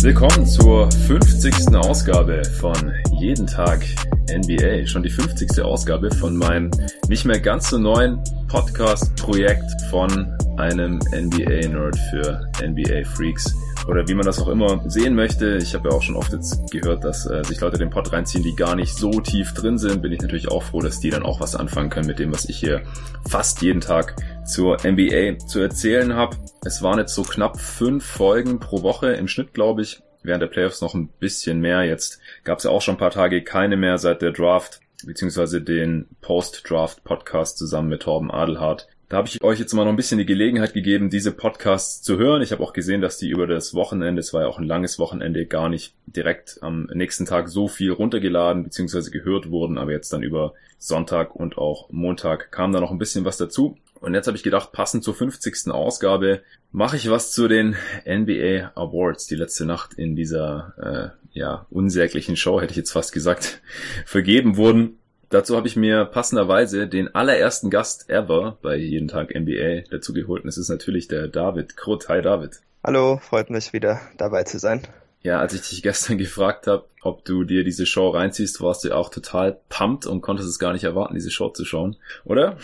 Willkommen zur 50. Ausgabe von Jeden Tag NBA. Schon die 50. Ausgabe von meinem nicht mehr ganz so neuen Podcast-Projekt von einem NBA-Nerd für NBA-Freaks oder wie man das auch immer sehen möchte. Ich habe ja auch schon oft jetzt gehört, dass äh, sich Leute den Pod reinziehen, die gar nicht so tief drin sind. Bin ich natürlich auch froh, dass die dann auch was anfangen können mit dem, was ich hier fast jeden Tag zur NBA zu erzählen habe. Es waren jetzt so knapp fünf Folgen pro Woche im Schnitt, glaube ich. Während der Playoffs noch ein bisschen mehr. Jetzt gab es ja auch schon ein paar Tage keine mehr seit der Draft beziehungsweise den Post-Draft-Podcast zusammen mit Torben Adelhardt. Da habe ich euch jetzt mal noch ein bisschen die Gelegenheit gegeben, diese Podcasts zu hören. Ich habe auch gesehen, dass die über das Wochenende, es war ja auch ein langes Wochenende, gar nicht direkt am nächsten Tag so viel runtergeladen bzw. gehört wurden, aber jetzt dann über Sonntag und auch Montag kam da noch ein bisschen was dazu. Und jetzt habe ich gedacht, passend zur 50. Ausgabe mache ich was zu den NBA Awards, die letzte Nacht in dieser äh, ja unsäglichen Show, hätte ich jetzt fast gesagt, vergeben wurden. Dazu habe ich mir passenderweise den allerersten Gast ever bei Jeden Tag NBA dazu geholt. Und es ist natürlich der David Krut. Hi David. Hallo, freut mich wieder dabei zu sein. Ja, als ich dich gestern gefragt habe, ob du dir diese Show reinziehst, warst du auch total pumped und konntest es gar nicht erwarten, diese Show zu schauen, oder?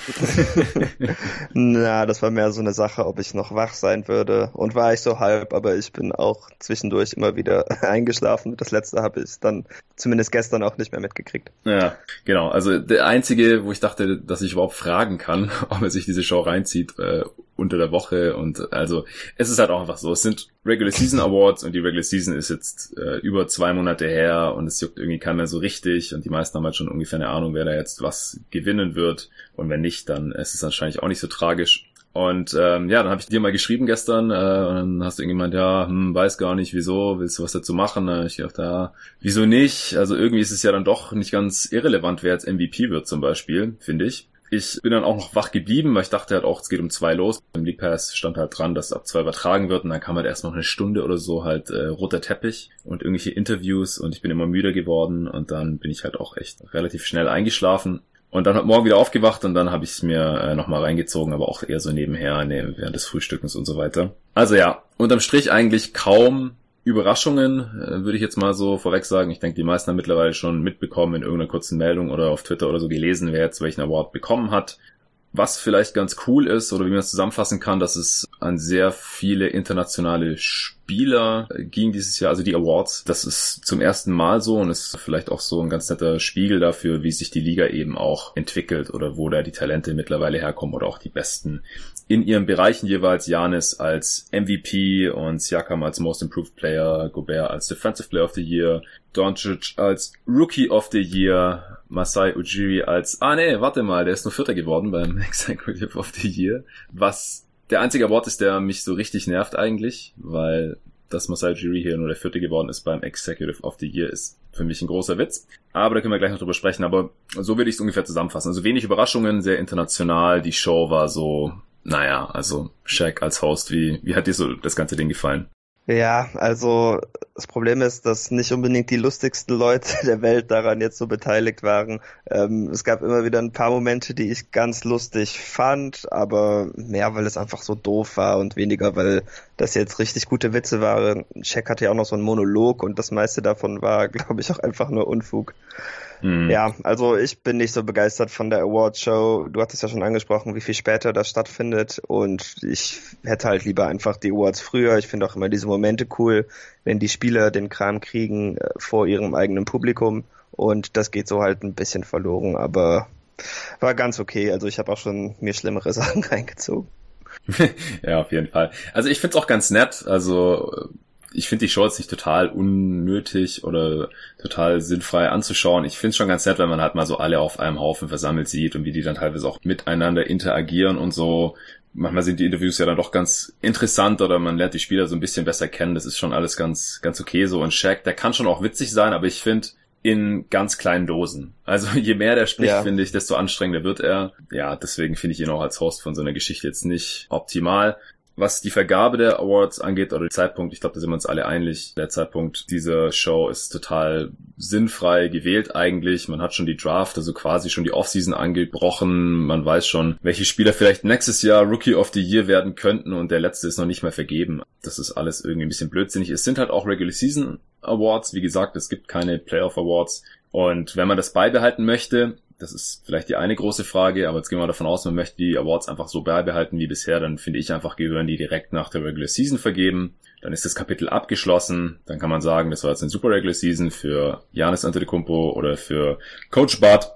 Na, das war mehr so eine Sache, ob ich noch wach sein würde. Und war ich so halb, aber ich bin auch zwischendurch immer wieder eingeschlafen. Das letzte habe ich dann zumindest gestern auch nicht mehr mitgekriegt. Ja, genau. Also der einzige, wo ich dachte, dass ich überhaupt fragen kann, ob er sich diese Show reinzieht, äh, unter der Woche und also es ist halt auch einfach so. Es sind Regular Season Awards und die Regular Season ist jetzt äh, über zwei Monate her und es juckt irgendwie keiner so richtig und die meisten haben halt schon ungefähr eine Ahnung, wer da jetzt was gewinnen wird und wenn nicht, dann ist es wahrscheinlich auch nicht so tragisch. Und ähm, ja, dann habe ich dir mal geschrieben gestern äh, und dann hast du irgendwie gemeint, ja, hm, weiß gar nicht, wieso, willst du was dazu machen? Äh, ich dachte, ja, wieso nicht? Also irgendwie ist es ja dann doch nicht ganz irrelevant, wer jetzt MVP wird zum Beispiel, finde ich. Ich bin dann auch noch wach geblieben, weil ich dachte halt auch, es geht um zwei los. Im League Pass stand halt dran, dass ab zwei übertragen wird und dann kam halt erst noch eine Stunde oder so halt äh, roter Teppich und irgendwelche Interviews und ich bin immer müder geworden und dann bin ich halt auch echt relativ schnell eingeschlafen. Und dann hat morgen wieder aufgewacht und dann habe ich es mir äh, nochmal reingezogen, aber auch eher so nebenher, ne, während des Frühstückens und so weiter. Also ja, unterm Strich eigentlich kaum Überraschungen, äh, würde ich jetzt mal so vorweg sagen. Ich denke, die meisten haben mittlerweile schon mitbekommen in irgendeiner kurzen Meldung oder auf Twitter oder so gelesen, wer jetzt welchen Award bekommen hat. Was vielleicht ganz cool ist oder wie man es zusammenfassen kann, dass es an sehr viele internationale Spieler ging dieses Jahr, also die Awards. Das ist zum ersten Mal so und ist vielleicht auch so ein ganz netter Spiegel dafür, wie sich die Liga eben auch entwickelt oder wo da die Talente mittlerweile herkommen oder auch die besten in ihren Bereichen jeweils. Janis als MVP und Siakam als Most Improved Player, Gobert als Defensive Player of the Year, Doncic als Rookie of the Year, Masai Ujiri als, ah nee, warte mal, der ist nur Vierter geworden beim Executive of the Year. Was der einzige Award ist, der mich so richtig nervt eigentlich, weil dass Masai Ujiri hier nur der Vierte geworden ist beim Executive of the Year ist für mich ein großer Witz. Aber da können wir gleich noch drüber sprechen. Aber so würde ich es ungefähr zusammenfassen. Also wenig Überraschungen, sehr international. Die Show war so, naja, also Shaq als Host. Wie, wie hat dir so das ganze Ding gefallen? Ja, also das Problem ist, dass nicht unbedingt die lustigsten Leute der Welt daran jetzt so beteiligt waren. Ähm, es gab immer wieder ein paar Momente, die ich ganz lustig fand, aber mehr, weil es einfach so doof war und weniger, weil das jetzt richtig gute Witze waren. Shaq hatte ja auch noch so einen Monolog und das meiste davon war, glaube ich, auch einfach nur Unfug. Mhm. Ja, also ich bin nicht so begeistert von der Award Show. Du hattest ja schon angesprochen, wie viel später das stattfindet und ich hätte halt lieber einfach die Awards früher. Ich finde auch immer diese Momente cool, wenn die Spieler den Kram kriegen äh, vor ihrem eigenen Publikum und das geht so halt ein bisschen verloren, aber war ganz okay. Also ich habe auch schon mir schlimmere Sachen reingezogen. ja, auf jeden Fall. Also ich find's auch ganz nett. Also ich finde die Show jetzt nicht total unnötig oder total sinnfrei anzuschauen. Ich finde es schon ganz nett, wenn man halt mal so alle auf einem Haufen versammelt sieht und wie die dann teilweise auch miteinander interagieren und so. Manchmal sind die Interviews ja dann doch ganz interessant oder man lernt die Spieler so ein bisschen besser kennen. Das ist schon alles ganz, ganz okay so. Und Shaq, der kann schon auch witzig sein, aber ich finde, in ganz kleinen Dosen. Also je mehr der spricht, Ja. finde ich, desto anstrengender wird er. Ja, deswegen finde ich ihn auch als Host von so einer Geschichte jetzt nicht optimal. Was die Vergabe der Awards angeht oder der Zeitpunkt, ich glaube, da sind wir uns alle einig. Der Zeitpunkt dieser Show ist total sinnfrei gewählt eigentlich. Man hat schon die Draft, also quasi schon die Offseason angebrochen. Man weiß schon, welche Spieler vielleicht nächstes Jahr Rookie of the Year werden könnten und der letzte ist noch nicht mehr vergeben. Das ist alles irgendwie ein bisschen blödsinnig. Es sind halt auch Regular Season Awards. Wie gesagt, es gibt keine Playoff Awards. Und wenn man das beibehalten möchte, das ist vielleicht die eine große Frage, aber jetzt gehen wir davon aus, man möchte die Awards einfach so beibehalten wie bisher, dann finde ich einfach, gehören die direkt nach der Regular Season vergeben. Dann ist das Kapitel abgeschlossen. Dann kann man sagen, das war jetzt eine super Regular Season für Janis Antetokounmpo oder für Coach Bud.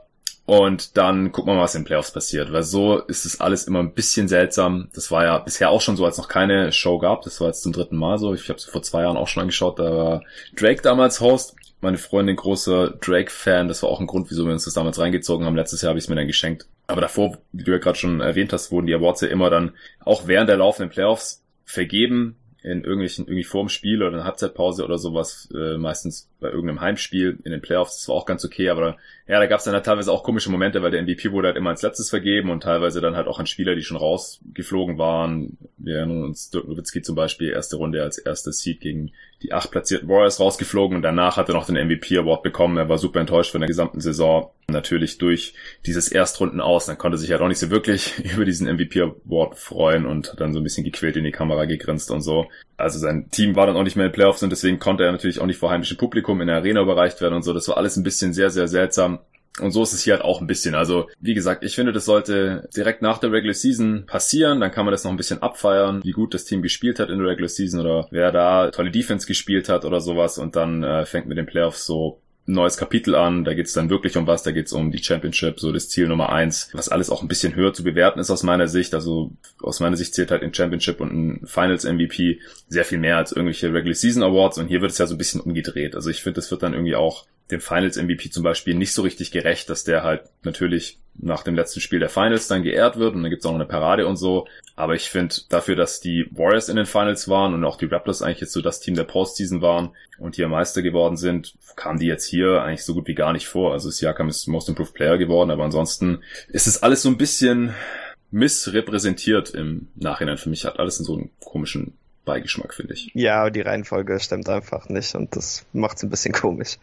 Und dann gucken wir mal, was in den Playoffs passiert. Weil so ist es alles immer ein bisschen seltsam. Das war ja bisher auch schon so, als noch keine Show gab. Das war jetzt zum dritten Mal so. Ich habe es vor zwei Jahren auch schon angeschaut. Da war Drake damals Host. Meine Freundin großer Drake-Fan. Das war auch ein Grund, wieso wir uns das damals reingezogen haben. Letztes Jahr habe ich es mir dann geschenkt. Aber davor, wie du ja gerade schon erwähnt hast, wurden die Awards ja immer dann auch während der laufenden Playoffs vergeben in irgendwelchen, irgendwie vorm Spiel oder in der Halbzeitpause oder sowas, äh, meistens bei irgendeinem Heimspiel in den Playoffs, das war auch ganz okay, aber ja, da gab es dann halt teilweise auch komische Momente, weil der MVP wurde halt immer als letztes vergeben und teilweise dann halt auch an Spieler, die schon rausgeflogen waren. Wir erinnern uns, Dirk Nowitzki zum Beispiel, erste Runde als erster Seed gegen die acht platzierten Warriors rausgeflogen und danach hat er noch den MVP-Award bekommen. Er war super enttäuscht von der gesamten Saison. Natürlich durch dieses Erstrunden aus. Dann konnte sich ja doch nicht so wirklich über diesen MVP-Award freuen und dann so ein bisschen gequält in die Kamera gegrinst und so. Also sein Team war dann auch nicht mehr in den Playoffs und deswegen konnte er natürlich auch nicht vor heimischem Publikum in der Arena überreicht werden und so. Das war alles ein bisschen sehr, sehr seltsam. Und so ist es hier halt auch ein bisschen. Also, wie gesagt, ich finde, das sollte direkt nach der Regular Season passieren. Dann kann man das noch ein bisschen abfeiern, wie gut das Team gespielt hat in der Regular Season oder wer da tolle Defense gespielt hat oder sowas. Und dann äh, fängt mit den Playoffs so ein neues Kapitel an. Da geht es dann wirklich um was. Da geht es um die Championship, so das Ziel Nummer eins, was alles auch ein bisschen höher zu bewerten ist aus meiner Sicht. Also aus meiner Sicht zählt halt ein Championship und ein Finals MVP sehr viel mehr als irgendwelche Regular Season Awards. Und hier wird es ja so ein bisschen umgedreht. Also ich finde, das wird dann irgendwie auch dem Finals MVP zum Beispiel nicht so richtig gerecht, dass der halt natürlich nach dem letzten Spiel der Finals dann geehrt wird und dann gibt's auch noch eine Parade und so. Aber ich finde dafür, dass die Warriors in den Finals waren und auch die Raptors eigentlich jetzt so das Team der Postseason waren und hier Meister geworden sind, kamen die jetzt hier eigentlich so gut wie gar nicht vor. Also Siakam ist Most Improved Player geworden, aber ansonsten ist es alles so ein bisschen missrepräsentiert im Nachhinein. Für mich hat alles in so einen komischen Beigeschmack, finde ich. Ja, die Reihenfolge stimmt einfach nicht und das macht's ein bisschen komisch.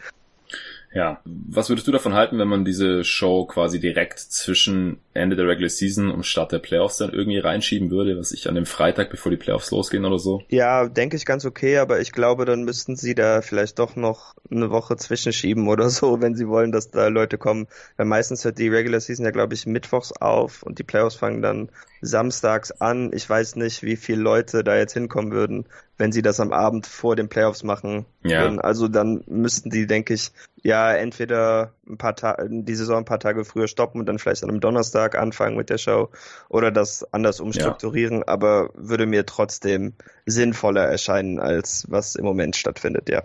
Ja, was würdest du davon halten, wenn man diese Show quasi direkt zwischen Ende der Regular Season und Start der Playoffs dann irgendwie reinschieben würde, was ich an dem Freitag, bevor die Playoffs losgehen oder so? Ja, denke ich ganz okay, aber ich glaube, dann müssten sie da vielleicht doch noch eine Woche zwischenschieben oder so, wenn sie wollen, dass da Leute kommen. Weil meistens hört die Regular Season ja, glaube ich, mittwochs auf und die Playoffs fangen dann samstags an. Ich weiß nicht, wie viele Leute da jetzt hinkommen würden, wenn sie das am Abend vor den Playoffs machen Ja. würden. Also dann müssten die, denke ich, ja, entweder ein paar Tage, die Saison ein paar Tage früher stoppen und dann vielleicht an einem Donnerstag anfangen mit der Show oder das anders umstrukturieren, aber würde mir trotzdem sinnvoller erscheinen, als was im Moment stattfindet, ja.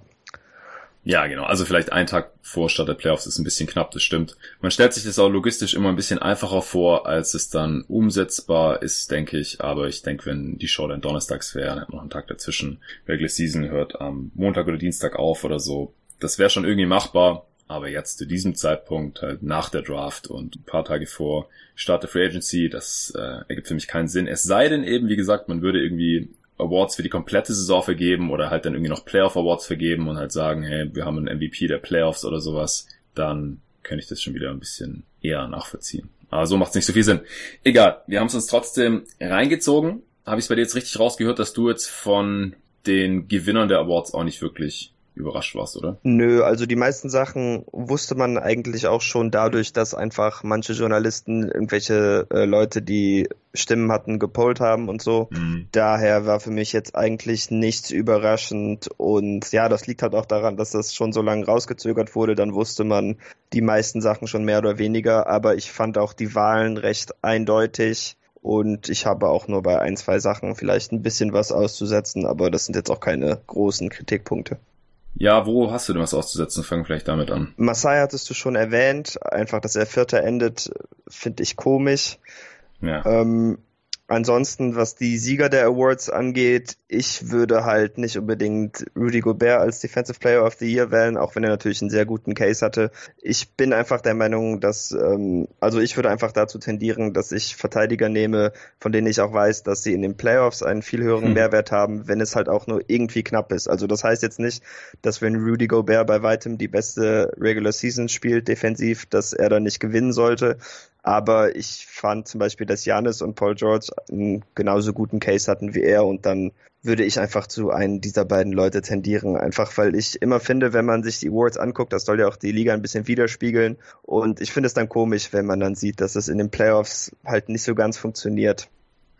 Ja, genau. Also vielleicht ein Tag vor Start der Playoffs ist ein bisschen knapp, das stimmt. Man stellt sich das auch logistisch immer ein bisschen einfacher vor, als es dann umsetzbar ist, denke ich. Aber ich denke, wenn die Show dann donnerstags wäre, dann hat noch einen Tag dazwischen. Regular Season hört am Montag oder Dienstag auf oder so. Das wäre schon irgendwie machbar. Aber jetzt zu diesem Zeitpunkt, halt nach der Draft und ein paar Tage vor Start der Free Agency, das äh, ergibt für mich keinen Sinn. Es sei denn eben, wie gesagt, man würde irgendwie Awards für die komplette Saison vergeben oder halt dann irgendwie noch Playoff Awards vergeben und halt sagen, hey, wir haben einen MVP der Playoffs oder sowas, dann könnte ich das schon wieder ein bisschen eher nachvollziehen. Aber so macht es nicht so viel Sinn. Egal, wir haben es uns trotzdem reingezogen. Habe ich es bei dir jetzt richtig rausgehört, dass du jetzt von den Gewinnern der Awards auch nicht wirklich überrascht warst, oder? Nö, also die meisten Sachen wusste man eigentlich auch schon dadurch, dass einfach manche Journalisten irgendwelche äh, Leute, die Stimmen hatten, gepollt haben und so. Mhm. Daher war für mich jetzt eigentlich nichts überraschend und ja, das liegt halt auch daran, dass das schon so lange rausgezögert wurde. Dann wusste man die meisten Sachen schon mehr oder weniger, aber ich fand auch die Wahlen recht eindeutig. Und ich habe auch nur bei ein, zwei Sachen vielleicht ein bisschen was auszusetzen, aber das sind jetzt auch keine großen Kritikpunkte. Ja, wo hast du denn was auszusetzen? Fangen vielleicht damit an. Masai hattest du schon erwähnt. Einfach, dass er Vierter endet, finde ich komisch. Ja. Ähm, ansonsten, was die Sieger der Awards angeht, ich würde halt nicht unbedingt Rudy Gobert als Defensive Player of the Year wählen, auch wenn er natürlich einen sehr guten Case hatte. Ich bin einfach der Meinung, dass, ähm, also ich würde einfach dazu tendieren, dass ich Verteidiger nehme, von denen ich auch weiß, dass sie in den Playoffs einen viel höheren hm. Mehrwert haben, wenn es halt auch nur irgendwie knapp ist. Also das heißt jetzt nicht, dass wenn Rudy Gobert bei weitem die beste Regular Season spielt, defensiv, dass er dann nicht gewinnen sollte. Aber ich fand zum Beispiel, dass Janis und Paul George einen genauso guten Case hatten wie er und dann würde ich einfach zu einem dieser beiden Leute tendieren. Einfach weil ich immer finde, wenn man sich die Awards anguckt, das soll ja auch die Liga ein bisschen widerspiegeln. Und ich finde es dann komisch, wenn man dann sieht, dass es in den Playoffs halt nicht so ganz funktioniert.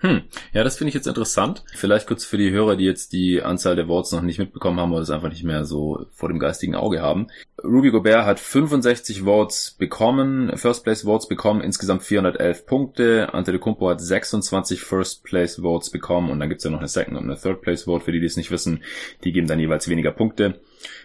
Hm, ja, das finde ich jetzt interessant. Vielleicht kurz für die Hörer, die jetzt die Anzahl der Votes noch nicht mitbekommen haben oder es einfach nicht mehr so vor dem geistigen Auge haben. Ruby Gobert hat 65 Votes bekommen, First Place Votes bekommen, insgesamt 411 Punkte. Antetokounmpo hat 26 First Place Votes bekommen und dann gibt's ja noch eine Second und eine Third Place Vote, für die, die es nicht wissen. Die geben dann jeweils weniger Punkte.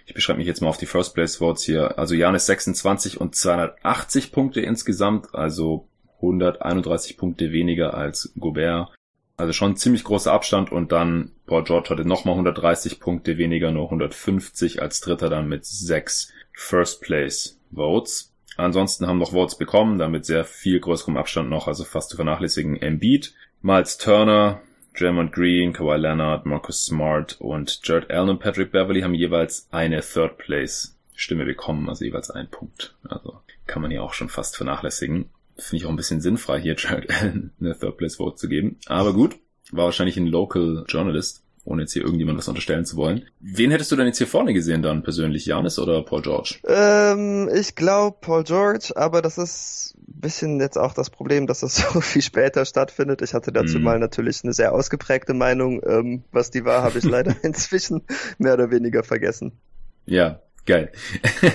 Ich beschreibe mich jetzt mal auf die First Place Votes hier. Also Janis 26 und 280 Punkte insgesamt, also 131 Punkte weniger als Gobert. Also schon ziemlich großer Abstand und dann Paul George hatte nochmal 130 Punkte weniger, nur 150 als Dritter dann mit sechs First Place Votes. Ansonsten haben noch Votes bekommen, damit sehr viel größerem Abstand noch, also fast zu vernachlässigen Embiid, Miles Turner, Draymond Green, Kawhi Leonard, Marcus Smart und Jared Allen und Patrick Beverly haben jeweils eine Third Place Stimme bekommen, also jeweils ein Punkt. Also kann man ja auch schon fast vernachlässigen. Finde ich auch ein bisschen sinnfrei, hier Jared Allen eine Third Place Vote zu geben. Aber gut, war wahrscheinlich ein Local Journalist, ohne jetzt hier irgendjemand was unterstellen zu wollen. Wen hättest du denn jetzt hier vorne gesehen dann persönlich, Janis oder Paul George? Ähm, ich glaube Paul George, aber das ist ein bisschen jetzt auch das Problem, dass das so viel später stattfindet. Ich hatte dazu mm. mal natürlich eine sehr ausgeprägte Meinung. Ähm, was die war, habe ich leider inzwischen mehr oder weniger vergessen. Ja, geil.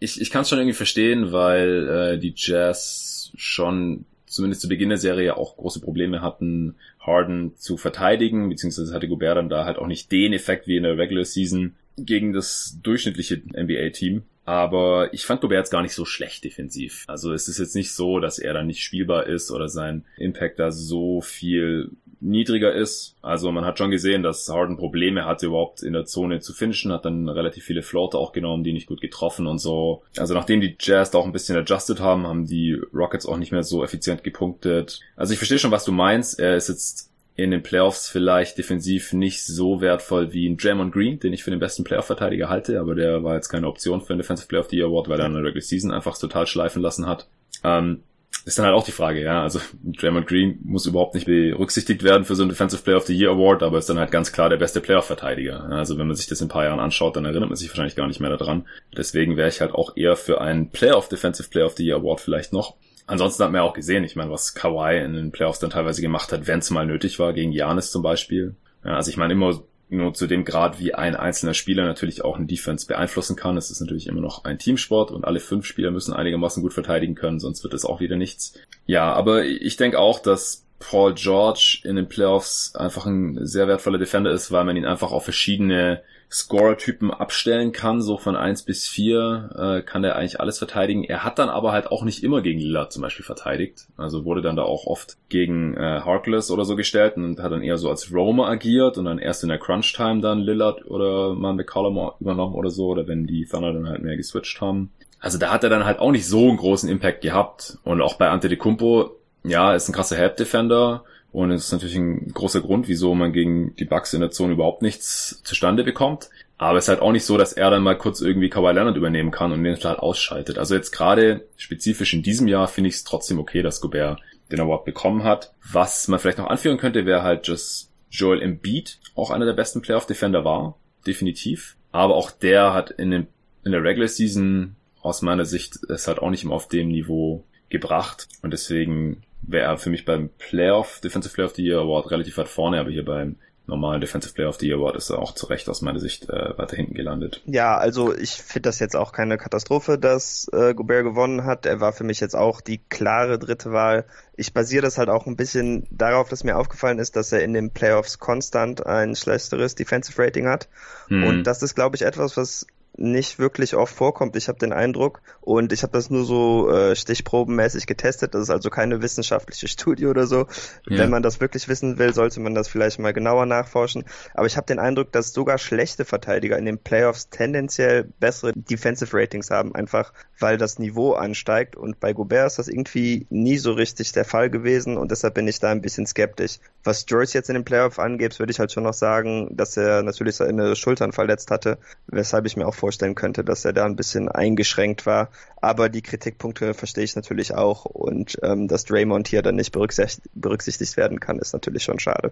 ich ich kann es schon irgendwie verstehen, weil äh, die Jazz schon zumindest zu Beginn der Serie auch große Probleme hatten, Harden zu verteidigen, beziehungsweise hatte Gobert dann da halt auch nicht den Effekt wie in der Regular Season gegen das durchschnittliche NBA-Team. Aber ich fand Gobert jetzt gar nicht so schlecht defensiv. Also es ist jetzt nicht so, dass er dann nicht spielbar ist oder sein Impact da so viel niedriger ist. Also man hat schon gesehen, dass Harden Probleme hatte, überhaupt in der Zone zu finishen, hat dann relativ viele Floater auch genommen, die nicht gut getroffen und so. Also nachdem die Jazz da auch ein bisschen adjusted haben, haben die Rockets auch nicht mehr so effizient gepunktet. Also ich verstehe schon, was du meinst. Er ist jetzt in den Playoffs vielleicht defensiv nicht so wertvoll wie ein Draymond Green, den ich für den besten Playoff-Verteidiger halte, aber der war jetzt keine Option für einen Defensive Player of the Year Award, weil er in der Regular Season einfach total schleifen lassen hat. Ähm, ist dann halt auch die Frage, ja. Also Draymond Green muss überhaupt nicht berücksichtigt werden für so einen Defensive Player of the Year Award, aber ist dann halt ganz klar der beste Playoff-Verteidiger. Also wenn man sich das in ein paar Jahren anschaut, dann erinnert man sich wahrscheinlich gar nicht mehr daran. Deswegen wäre ich halt auch eher für einen Playoff Defensive Player of the Year Award vielleicht noch. Ansonsten hat man ja auch gesehen, ich meine, was Kawhi in den Playoffs dann teilweise gemacht hat, wenn es mal nötig war, gegen Janis zum Beispiel. Ja, also ich meine, immer nur zu dem Grad, wie ein einzelner Spieler natürlich auch eine Defense beeinflussen kann. Es ist natürlich immer noch ein Teamsport und alle fünf Spieler müssen einigermaßen gut verteidigen können, sonst wird es auch wieder nichts. Ja, aber ich denke auch, dass Paul George in den Playoffs einfach ein sehr wertvoller Defender ist, weil man ihn einfach auf verschiedene Scorer-Typen abstellen kann, so von eins bis vier äh, kann er eigentlich alles verteidigen. Er hat dann aber halt auch nicht immer gegen Lillard zum Beispiel verteidigt. Also wurde dann da auch oft gegen äh, Harkless oder so gestellt und hat dann eher so als Roamer agiert und dann erst in der Crunch-Time dann Lillard oder mal McCollum übernommen oder so oder wenn die Thunder dann halt mehr geswitcht haben. Also da hat er dann halt auch nicht so einen großen Impact gehabt. Und auch bei Antetokounmpo, ja, ist ein krasser Help-Defender und es ist natürlich ein großer Grund, wieso man gegen die Bucks in der Zone überhaupt nichts zustande bekommt. Aber es ist halt auch nicht so, dass er dann mal kurz irgendwie Kawhi Leonard übernehmen kann und den total ausschaltet. Also jetzt gerade spezifisch in diesem Jahr finde ich es trotzdem okay, dass Gobert den Award bekommen hat. Was man vielleicht noch anführen könnte, wäre halt, dass Joel Embiid auch einer der besten Playoff-Defender war. Definitiv. Aber auch der hat in, den, in der Regular Season aus meiner Sicht es halt auch nicht immer auf dem Niveau gebracht. Und deswegen wäre er für mich beim Playoff, Defensive Player of the Year Award relativ weit vorne, aber hier beim normalen Defensive Player of the Year Award ist er auch zu Recht aus meiner Sicht äh, weiter hinten gelandet. Ja, also ich finde das jetzt auch keine Katastrophe, dass äh, Gobert gewonnen hat. Er war für mich jetzt auch die klare dritte Wahl. Ich basiere das halt auch ein bisschen darauf, dass mir aufgefallen ist, dass er in den Playoffs konstant ein schlechteres Defensive Rating hat. Hm. Und das ist, glaube ich, etwas, was nicht wirklich oft vorkommt. Ich habe den Eindruck und ich habe das nur so äh, stichprobenmäßig getestet. Das ist also keine wissenschaftliche Studie oder so. Ja. Wenn man das wirklich wissen will, sollte man das vielleicht mal genauer nachforschen. Aber ich habe den Eindruck, dass sogar schlechte Verteidiger in den Playoffs tendenziell bessere Defensive Ratings haben, einfach weil das Niveau ansteigt. Und bei Gobert ist das irgendwie nie so richtig der Fall gewesen und deshalb bin ich da ein bisschen skeptisch. Was Joyce jetzt in den Playoffs angeht, würde ich halt schon noch sagen, dass er natürlich seine Schultern verletzt hatte, weshalb ich mir auch vorstellen könnte, dass er da ein bisschen eingeschränkt war. Aber die Kritikpunkte verstehe ich natürlich auch und ähm, dass Draymond hier dann nicht berücksichtigt, werden kann, ist natürlich schon schade.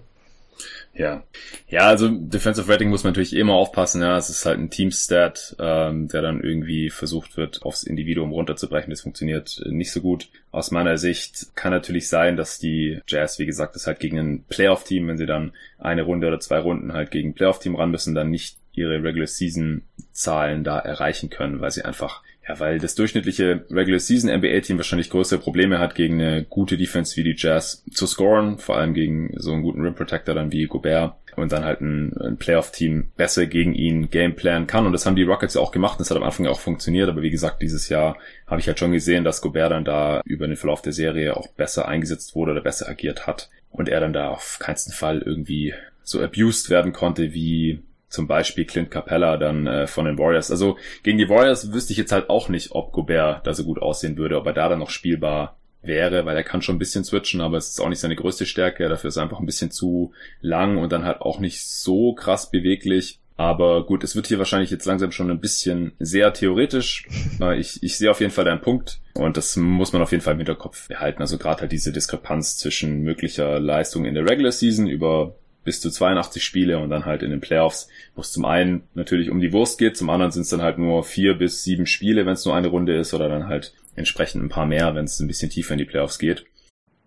Ja. Ja, also Defensive Rating muss man natürlich immer aufpassen, ja. Es ist halt ein Team-Stat, ähm, der dann irgendwie versucht wird, aufs Individuum runterzubrechen. Das funktioniert nicht so gut. Aus meiner Sicht kann natürlich sein, dass die Jazz, wie gesagt, das halt gegen ein Playoff-Team, wenn sie dann eine Runde oder zwei Runden halt gegen ein Playoff-Team ran müssen, dann nicht ihre Regular Season Zahlen da erreichen können, weil sie einfach ja, weil das durchschnittliche Regular Season NBA Team wahrscheinlich größere Probleme hat, gegen eine gute Defense wie die Jazz zu scoren, vor allem gegen so einen guten Rim Protector dann wie Gobert und dann halt ein, ein Playoff-Team besser gegen ihn gameplanen kann. Und das haben die Rockets ja auch gemacht. Das hat am Anfang auch funktioniert. Aber wie gesagt, dieses Jahr habe ich halt schon gesehen, dass Gobert dann da über den Verlauf der Serie auch besser eingesetzt wurde oder besser agiert hat. Und er dann da auf keinen Fall irgendwie so abused werden konnte, wie zum Beispiel Clint Capella dann äh, von den Warriors. Also gegen die Warriors wüsste ich jetzt halt auch nicht, ob Gobert da so gut aussehen würde, ob er da dann noch spielbar wäre, weil er kann schon ein bisschen switchen, aber es ist auch nicht seine größte Stärke. Dafür ist er einfach ein bisschen zu lang und dann halt auch nicht so krass beweglich. Aber gut, es wird hier wahrscheinlich jetzt langsam schon ein bisschen sehr theoretisch. Ich, ich sehe auf jeden Fall deinen Punkt und das muss man auf jeden Fall im Hinterkopf behalten. Also gerade halt diese Diskrepanz zwischen möglicher Leistung in der Regular Season über bis zu 82 Spiele und dann halt in den Playoffs, wo es zum einen natürlich um die Wurst geht, zum anderen sind es dann halt nur vier bis sieben Spiele, wenn es nur eine Runde ist oder dann halt entsprechend ein paar mehr, wenn es ein bisschen tiefer in die Playoffs geht.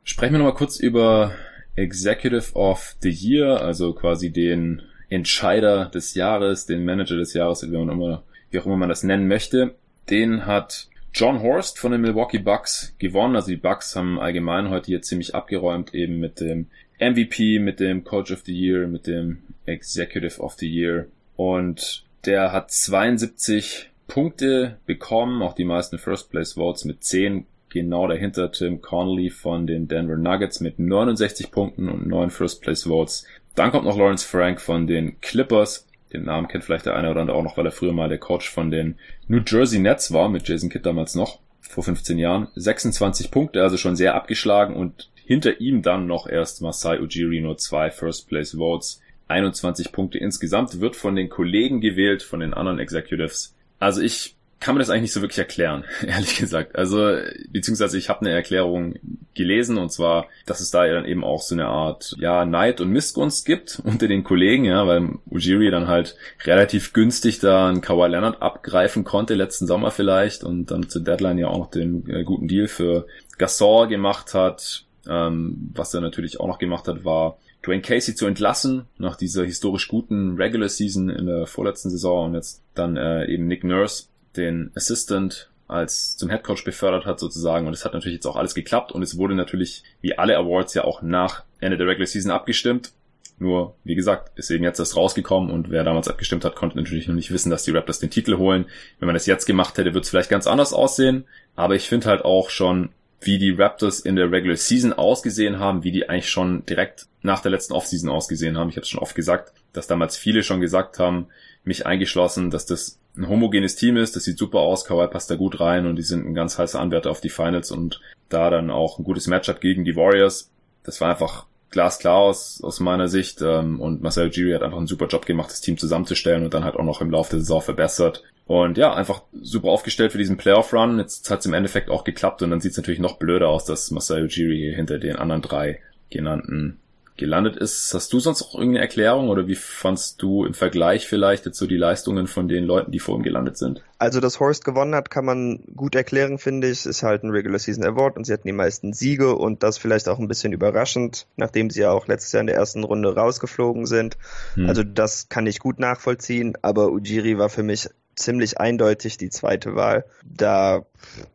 Sprechen wir nochmal kurz über Executive of the Year, also quasi den Entscheider des Jahres, den Manager des Jahres, wie, man immer, wie auch immer man das nennen möchte. Den hat John Horst von den Milwaukee Bucks gewonnen. Also die Bucks haben allgemein heute hier ziemlich abgeräumt, eben mit dem MVP, mit dem Coach of the Year, mit dem Executive of the Year. Und der hat 72 Punkte bekommen, auch die meisten First Place Votes mit 10. Genau dahinter Tim Connolly von den Denver Nuggets mit 69 Punkten und 9 First Place Votes. Dann kommt noch Lawrence Frank von den Clippers. Den Namen kennt vielleicht der eine oder andere auch noch, weil er früher mal der Coach von den New Jersey Nets war, mit Jason Kidd damals noch, vor 15 Jahren. 26 Punkte, also schon sehr abgeschlagen und hinter ihm dann noch erst Masai Ujiri, nur zwei First Place Votes. 21 Punkte insgesamt, wird von den Kollegen gewählt, von den anderen Executives. Also ich kann mir das eigentlich nicht so wirklich erklären, ehrlich gesagt. Also, beziehungsweise ich habe eine Erklärung gelesen und zwar, dass es da dann eben auch so eine Art, ja, Neid und Missgunst gibt unter den Kollegen, ja, weil Ujiri dann halt relativ günstig da einen Kawhi Leonard abgreifen konnte, letzten Sommer vielleicht und dann zur Deadline ja auch noch den äh, guten Deal für Gasol gemacht hat. Ähm, was er natürlich auch noch gemacht hat, war Dwayne Casey zu entlassen nach dieser historisch guten Regular Season in der vorletzten Saison und jetzt dann äh, eben Nick Nurse, den Assistant als zum Head Coach befördert hat sozusagen und es hat natürlich jetzt auch alles geklappt und es wurde natürlich wie alle Awards ja auch nach Ende der Regular Season abgestimmt. Nur, wie gesagt, ist eben jetzt das rausgekommen und wer damals abgestimmt hat, konnte natürlich noch nicht wissen, dass die Raptors den Titel holen. Wenn man das jetzt gemacht hätte, wird es vielleicht ganz anders aussehen. Aber ich finde halt auch schon, wie die Raptors in der Regular Season ausgesehen haben, wie die eigentlich schon direkt nach der letzten Offseason ausgesehen haben. Ich habe es schon oft gesagt, dass damals viele schon gesagt haben, mich eingeschlossen, dass das ein homogenes Team ist, das sieht super aus, Kawhi passt da gut rein und die sind ein ganz heißer Anwärter auf die Finals und da dann auch ein gutes Matchup gegen die Warriors. Das war einfach glasklar aus, aus meiner Sicht ähm, und Marcel Giri hat einfach einen super Job gemacht, das Team zusammenzustellen und dann halt auch noch im Laufe der Saison verbessert. Und ja, einfach super aufgestellt für diesen Playoff-Run. Jetzt hat es im Endeffekt auch geklappt und dann sieht es natürlich noch blöder aus, dass Masayo Ujiri hinter den anderen drei genannten gelandet ist. Hast du sonst auch irgendeine Erklärung oder wie fandst du im Vergleich vielleicht jetzt so die Leistungen von den Leuten, die vor ihm gelandet sind? Also, dass Horst gewonnen hat, kann man gut erklären, finde ich. Ist halt ein Regular Season Award und sie hatten die meisten Siege und das vielleicht auch ein bisschen überraschend, nachdem sie ja auch letztes Jahr in der ersten Runde rausgeflogen sind. Hm. Also, das kann ich gut nachvollziehen, aber Ujiri war für mich ziemlich eindeutig die zweite Wahl. Da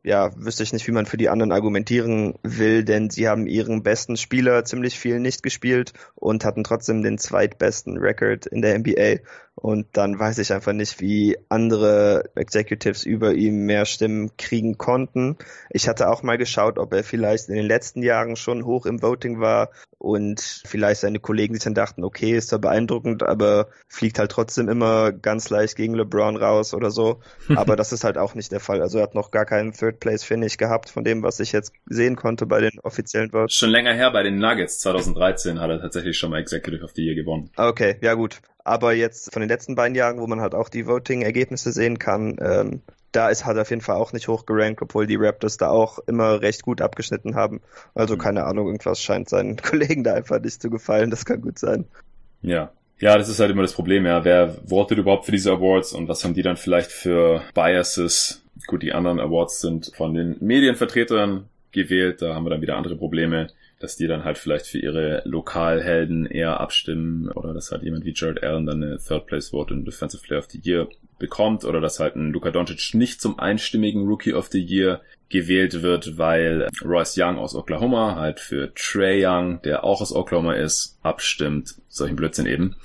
ja, wüsste ich nicht, wie man für die anderen argumentieren will, denn sie haben ihren besten Spieler ziemlich viel nicht gespielt und hatten trotzdem den zweitbesten Record in der NBA. Und dann weiß ich einfach nicht, wie andere Executives über ihm mehr Stimmen kriegen konnten. Ich hatte auch mal geschaut, ob er vielleicht in den letzten Jahren schon hoch im Voting war und vielleicht seine Kollegen sich dann dachten, okay, ist zwar beeindruckend, aber fliegt halt trotzdem immer ganz leicht gegen LeBron raus oder so. Aber das ist halt auch nicht der Fall. Also er hat noch gar keinen Third Place Finish gehabt von dem, was ich jetzt sehen konnte bei den offiziellen Votes. Schon länger her bei den Nuggets 2013 hat er tatsächlich schon mal Executive of the Year gewonnen. Okay, ja gut. Aber jetzt von den letzten beiden Jahren, wo man halt auch die Voting-Ergebnisse sehen kann, ähm, da ist halt auf jeden Fall auch nicht hoch gerankt, obwohl die Raptors da auch immer recht gut abgeschnitten haben. Also mhm. keine Ahnung, irgendwas scheint seinen Kollegen da einfach nicht zu gefallen. Das kann gut sein. Ja. Ja, das ist halt immer das Problem, ja. Wer votet überhaupt für diese Awards und was haben die dann vielleicht für Biases? Gut, die anderen Awards sind von den Medienvertretern gewählt, da haben wir dann wieder andere Probleme dass die dann halt vielleicht für ihre Lokalhelden eher abstimmen oder dass halt jemand wie Jared Allen dann eine Third Place Vote in Defensive Player of the Year bekommt oder dass halt ein Luka Doncic nicht zum einstimmigen Rookie of the Year gewählt wird, weil Royce Young aus Oklahoma halt für Trey Young, der auch aus Oklahoma ist, abstimmt. Solchen Blödsinn eben.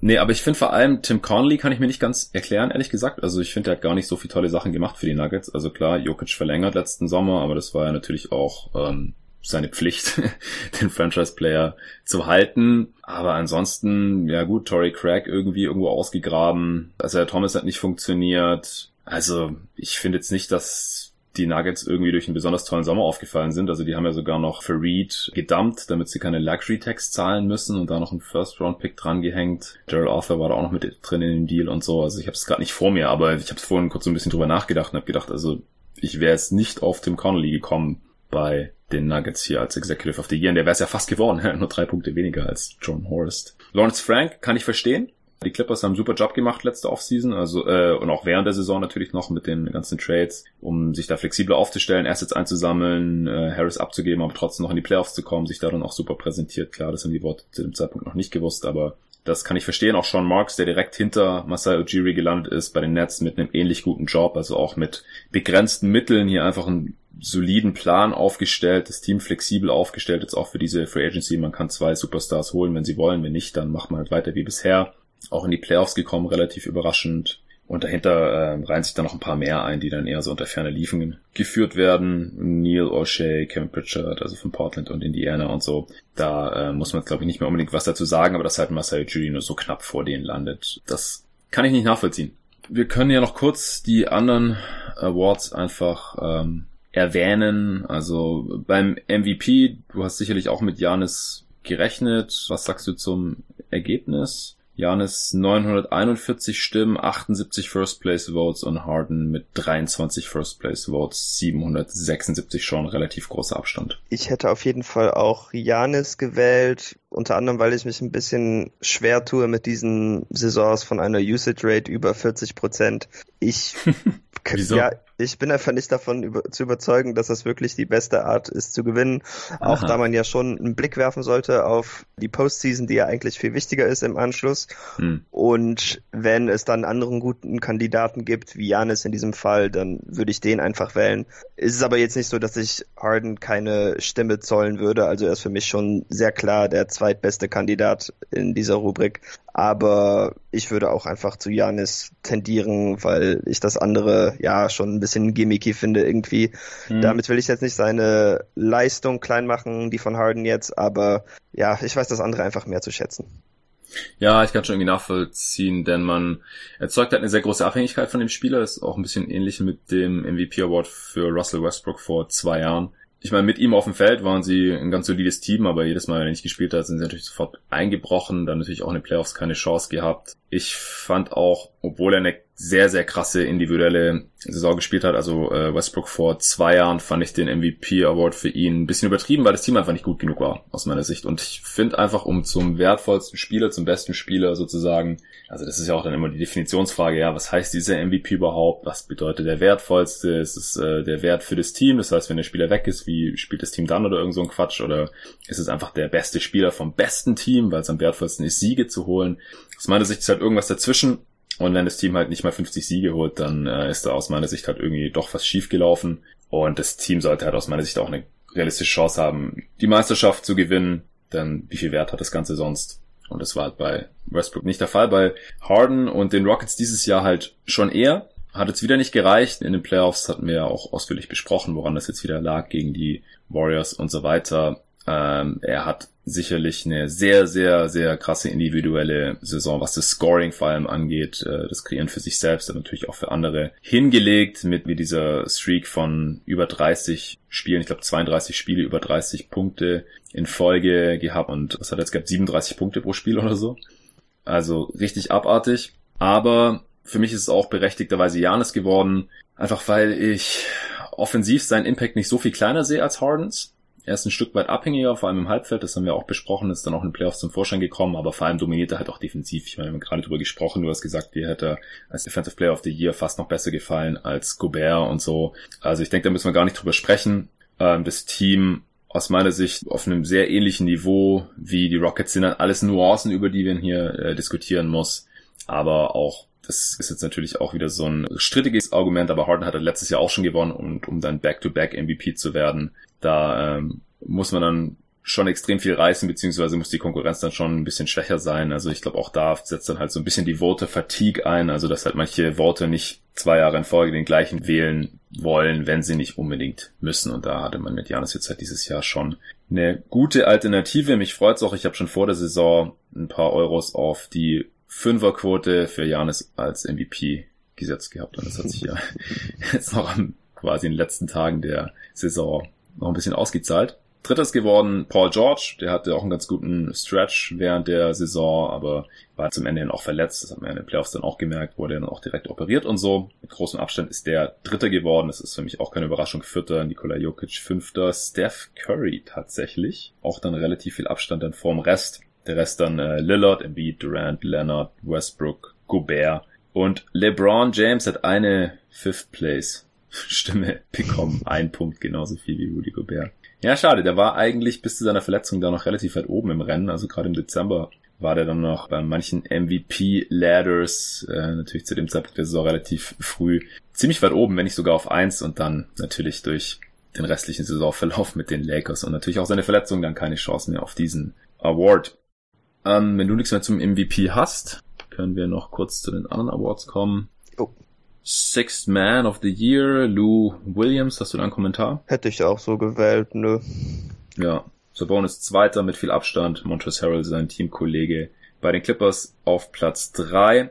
Nee, aber ich finde vor allem Tim Conley kann ich mir nicht ganz erklären, ehrlich gesagt. Also ich finde, er hat gar nicht so viele tolle Sachen gemacht für die Nuggets. Also klar, Jokic verlängert letzten Sommer, aber das war ja natürlich auch ähm, seine Pflicht, den Franchise-Player zu halten. Aber ansonsten, ja gut, Tory Craig irgendwie irgendwo ausgegraben. Also der Thomas hat nicht funktioniert. Also ich finde jetzt nicht, dass die Nuggets irgendwie durch einen besonders tollen Sommer aufgefallen sind. Also die haben ja sogar noch Fareed gedumpt, damit sie keine Luxury-Tax zahlen müssen und da noch einen First-Round-Pick dran gehängt. Gerald Arthur war da auch noch mit drin in dem Deal und so. Also ich habe es gerade nicht vor mir, aber ich habe vorhin kurz so ein bisschen drüber nachgedacht und habe gedacht, also ich wäre jetzt nicht auf Tim Connolly gekommen bei den Nuggets hier als Executive of the Year. Und der wäre es ja fast geworden. Nur drei Punkte weniger als John Horst. Lawrence Frank kann ich verstehen. Die Clippers haben einen super Job gemacht letzte Offseason, also äh, und auch während der Saison natürlich noch mit den ganzen Trades, um sich da flexibler aufzustellen, Assets einzusammeln, äh, Harris abzugeben, aber trotzdem noch in die Playoffs zu kommen, sich da dann auch super präsentiert. Klar, das haben die Worte zu dem Zeitpunkt noch nicht gewusst, aber das kann ich verstehen. Auch Sean Marks, der direkt hinter Masai Ujiri gelandet ist bei den Nets mit einem ähnlich guten Job, also auch mit begrenzten Mitteln hier einfach ein soliden Plan aufgestellt, das Team flexibel aufgestellt, jetzt auch für diese Free Agency. Man kann zwei Superstars holen, wenn sie wollen. Wenn nicht, dann macht man halt weiter wie bisher. Auch in die Playoffs gekommen, relativ überraschend. Und dahinter äh, reihen sich dann noch ein paar mehr ein, die dann eher so unter ferne Liefen geführt werden. Neil O'Shea, Kevin Pritchard, also von Portland und Indiana und so. Da äh, muss man, glaube ich, nicht mehr unbedingt was dazu sagen, aber dass halt Masai Ujiri nur so knapp vor denen landet, das kann ich nicht nachvollziehen. Wir können ja noch kurz die anderen Awards einfach ähm, erwähnen. Also beim MVP, du hast sicherlich auch mit Janis gerechnet. Was sagst du zum Ergebnis? Janis 941 Stimmen, 78 First Place Votes und Harden mit 23 First Place Votes, 776 schon relativ großer Abstand. Ich hätte auf jeden Fall auch Janis gewählt, unter anderem, weil ich mich ein bisschen schwer tue mit diesen Saisons von einer Usage Rate über 40 Prozent. Ich? Ja, ich bin einfach nicht davon über, zu überzeugen, dass das wirklich die beste Art ist zu gewinnen. Auch Aha. da man ja schon einen Blick werfen sollte auf die Postseason, die ja eigentlich viel wichtiger ist im Anschluss. Hm. Und wenn es dann anderen guten Kandidaten gibt, wie Janis in diesem Fall, dann würde ich den einfach wählen. Es ist aber jetzt nicht so, dass ich Harden keine Stimme zollen würde. Also er ist für mich schon sehr klar der zweitbeste Kandidat in dieser Rubrik. Aber ich würde auch einfach zu Janis tendieren, weil ich das andere ja schon ein bisschen gimmicky finde irgendwie. Mhm. Damit will ich jetzt nicht seine Leistung klein machen, die von Harden jetzt, aber ja, ich weiß das andere einfach mehr zu schätzen. Ja, ich kann schon irgendwie nachvollziehen, denn man erzeugt halt eine sehr große Abhängigkeit von dem Spieler. Ist auch ein bisschen ähnlich mit dem MVP Award für Russell Westbrook vor zwei Jahren ich meine, mit ihm auf dem Feld waren sie ein ganz solides Team, aber jedes Mal, wenn er nicht gespielt hat, sind sie natürlich sofort eingebrochen, dann natürlich auch in den Playoffs keine Chance gehabt. Ich fand auch, obwohl er eine sehr, sehr krasse individuelle Saison gespielt hat. Also äh, Westbrook vor zwei Jahren fand ich den MVP Award für ihn ein bisschen übertrieben, weil das Team einfach nicht gut genug war, aus meiner Sicht. Und ich finde einfach, um zum wertvollsten Spieler, zum besten Spieler sozusagen, also das ist ja auch dann immer die Definitionsfrage, ja, was heißt dieser MVP überhaupt? Was bedeutet der wertvollste? Ist es äh, der Wert für das Team? Das heißt, wenn der Spieler weg ist, wie spielt das Team dann oder irgend so ein Quatsch? Oder ist es einfach der beste Spieler vom besten Team, weil es am wertvollsten ist, Siege zu holen? Aus meiner Sicht ist halt irgendwas dazwischen. Und wenn das Team halt nicht mal 50 Siege holt, dann äh, ist da aus meiner Sicht halt irgendwie doch was schief gelaufen. Und das Team sollte halt aus meiner Sicht auch eine realistische Chance haben, die Meisterschaft zu gewinnen. Denn wie viel Wert hat das Ganze sonst? Und das war halt bei Westbrook nicht der Fall. Bei Harden und den Rockets dieses Jahr halt schon eher. Hat jetzt wieder nicht gereicht. In den Playoffs hatten wir ja auch ausführlich besprochen, woran das jetzt wieder lag gegen die Warriors und so weiter. Ähm, er hat sicherlich eine sehr, sehr, sehr krasse individuelle Saison, was das Scoring vor allem angeht, äh, das Kreieren für sich selbst und natürlich auch für andere hingelegt mit wie dieser Streak von über 30 Spielen, ich glaube 32 Spiele, über 30 Punkte in Folge gehabt und was hat er jetzt gehabt, 37 Punkte pro Spiel oder so. Also richtig abartig. Aber für mich ist es auch berechtigterweise Janis geworden, einfach weil ich offensiv seinen Impact nicht so viel kleiner sehe als Hardens er ist ein Stück weit abhängiger, vor allem im Halbfeld, das haben wir auch besprochen, ist dann auch in den Playoffs zum Vorschein gekommen, aber vor allem dominiert er halt auch defensiv. Ich meine, wir haben gerade drüber gesprochen, du hast gesagt, dir hätte als Defensive Player of the Year fast noch besser gefallen als Gobert und so. Also ich denke, da müssen wir gar nicht drüber sprechen. Ähm, das Team aus meiner Sicht auf einem sehr ähnlichen Niveau wie die Rockets sind dann alles Nuancen, über die wir hier äh, diskutieren muss, aber auch das ist jetzt natürlich auch wieder so ein strittiges Argument, aber Harden hat er letztes Jahr auch schon gewonnen und um dann Back-to-Back -back MVP zu werden, da ähm, muss man dann schon extrem viel reißen, beziehungsweise muss die Konkurrenz dann schon ein bisschen schwächer sein. Also ich glaube auch da setzt dann halt so ein bisschen die Vote Fatigue ein, also dass halt manche Worte nicht zwei Jahre in Folge den gleichen wählen wollen, wenn sie nicht unbedingt müssen. Und da hatte man mit Janis jetzt halt dieses Jahr schon eine gute Alternative. Mich freut's auch, ich habe schon vor der Saison ein paar Euros auf die Fünferquote für Janis als MVP gesetzt gehabt. Und das hat sich ja jetzt noch am, quasi in den letzten Tagen der Saison noch ein bisschen ausgezahlt. Drittes geworden Paul George, der hatte auch einen ganz guten Stretch während der Saison, aber war zum Ende hin auch verletzt. Das hat man ja in den Playoffs dann auch gemerkt, wurde dann auch direkt operiert und so. Mit großem Abstand ist der Dritte geworden. Das ist für mich auch keine Überraschung. Vierter, Nikola Jokic Fünfter, Steph Curry tatsächlich. Auch dann relativ viel Abstand dann vorm Rest. Der Rest dann äh, Lillard, Embiid, Durant, Leonard, Westbrook, Gobert. Und LeBron James hat eine Fifth Place Stimme bekommen. Ein Punkt, genauso viel wie Rudy Gobert. Ja, schade, der war eigentlich bis zu seiner Verletzung da noch relativ weit oben im Rennen. Also gerade im Dezember war der dann noch bei manchen MVP-Ladders, äh, natürlich zu dem Zeitpunkt der Saison relativ früh, ziemlich weit oben, wenn nicht sogar auf eins und dann natürlich durch den restlichen Saisonverlauf mit den Lakers und natürlich auch seine Verletzung dann keine Chance mehr auf diesen Award. Ähm, wenn du nichts mehr zum MVP hast, können wir noch kurz zu den anderen Awards kommen. Oh. Sixth Man of the Year, Lou Williams, hast du da einen Kommentar? Hätte ich auch so gewählt, nö. Ja, Sabonis Zweiter mit viel Abstand, Montrezl Harrell sein Teamkollege bei den Clippers auf Platz drei,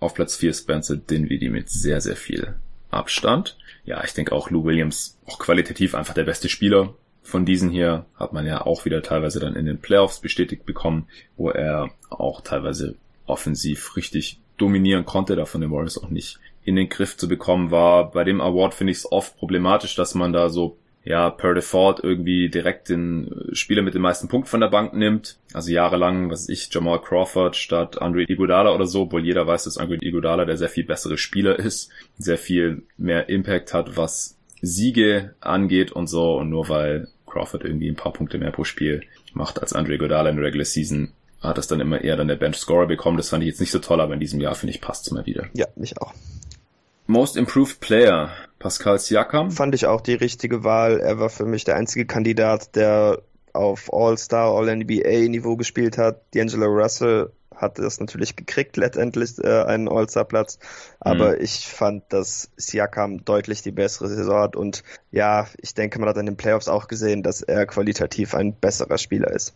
auf Platz vier Spencer Dinwiddie mit sehr, sehr viel Abstand. Ja, ich denke auch Lou Williams, auch qualitativ einfach der beste Spieler von diesen hier hat man ja auch wieder teilweise dann in den Playoffs bestätigt bekommen, wo er auch teilweise offensiv richtig dominieren konnte, da von den Warriors auch nicht in den Griff zu bekommen war. Bei dem Award finde ich es oft problematisch, dass man da so ja, per Default irgendwie direkt den Spieler mit den meisten Punkten von der Bank nimmt. Also jahrelang, was ich, Jamal Crawford statt Andre Iguodala oder so, obwohl jeder weiß, dass Andre Iguodala der sehr viel bessere Spieler ist, sehr viel mehr Impact hat, was Siege angeht und so. Und nur weil Crawford irgendwie ein paar Punkte mehr pro Spiel macht als Andre Godala in der Regular Season, hat das dann immer eher dann der Bench Scorer bekommen. Das fand ich jetzt nicht so toll, aber in diesem Jahr finde ich passt es immer wieder. Ja, mich auch. Most Improved Player, Pascal Siakam. Fand ich auch die richtige Wahl. Er war für mich der einzige Kandidat, der auf All-Star, All-NBA-Niveau gespielt hat. D'Angelo Russell hat es natürlich gekriegt, letztendlich äh, einen All-Star-Platz. Aber mhm. ich fand, dass Siakam deutlich die bessere Saison hat. Und ja, ich denke, man hat in den Playoffs auch gesehen, dass er qualitativ ein besserer Spieler ist.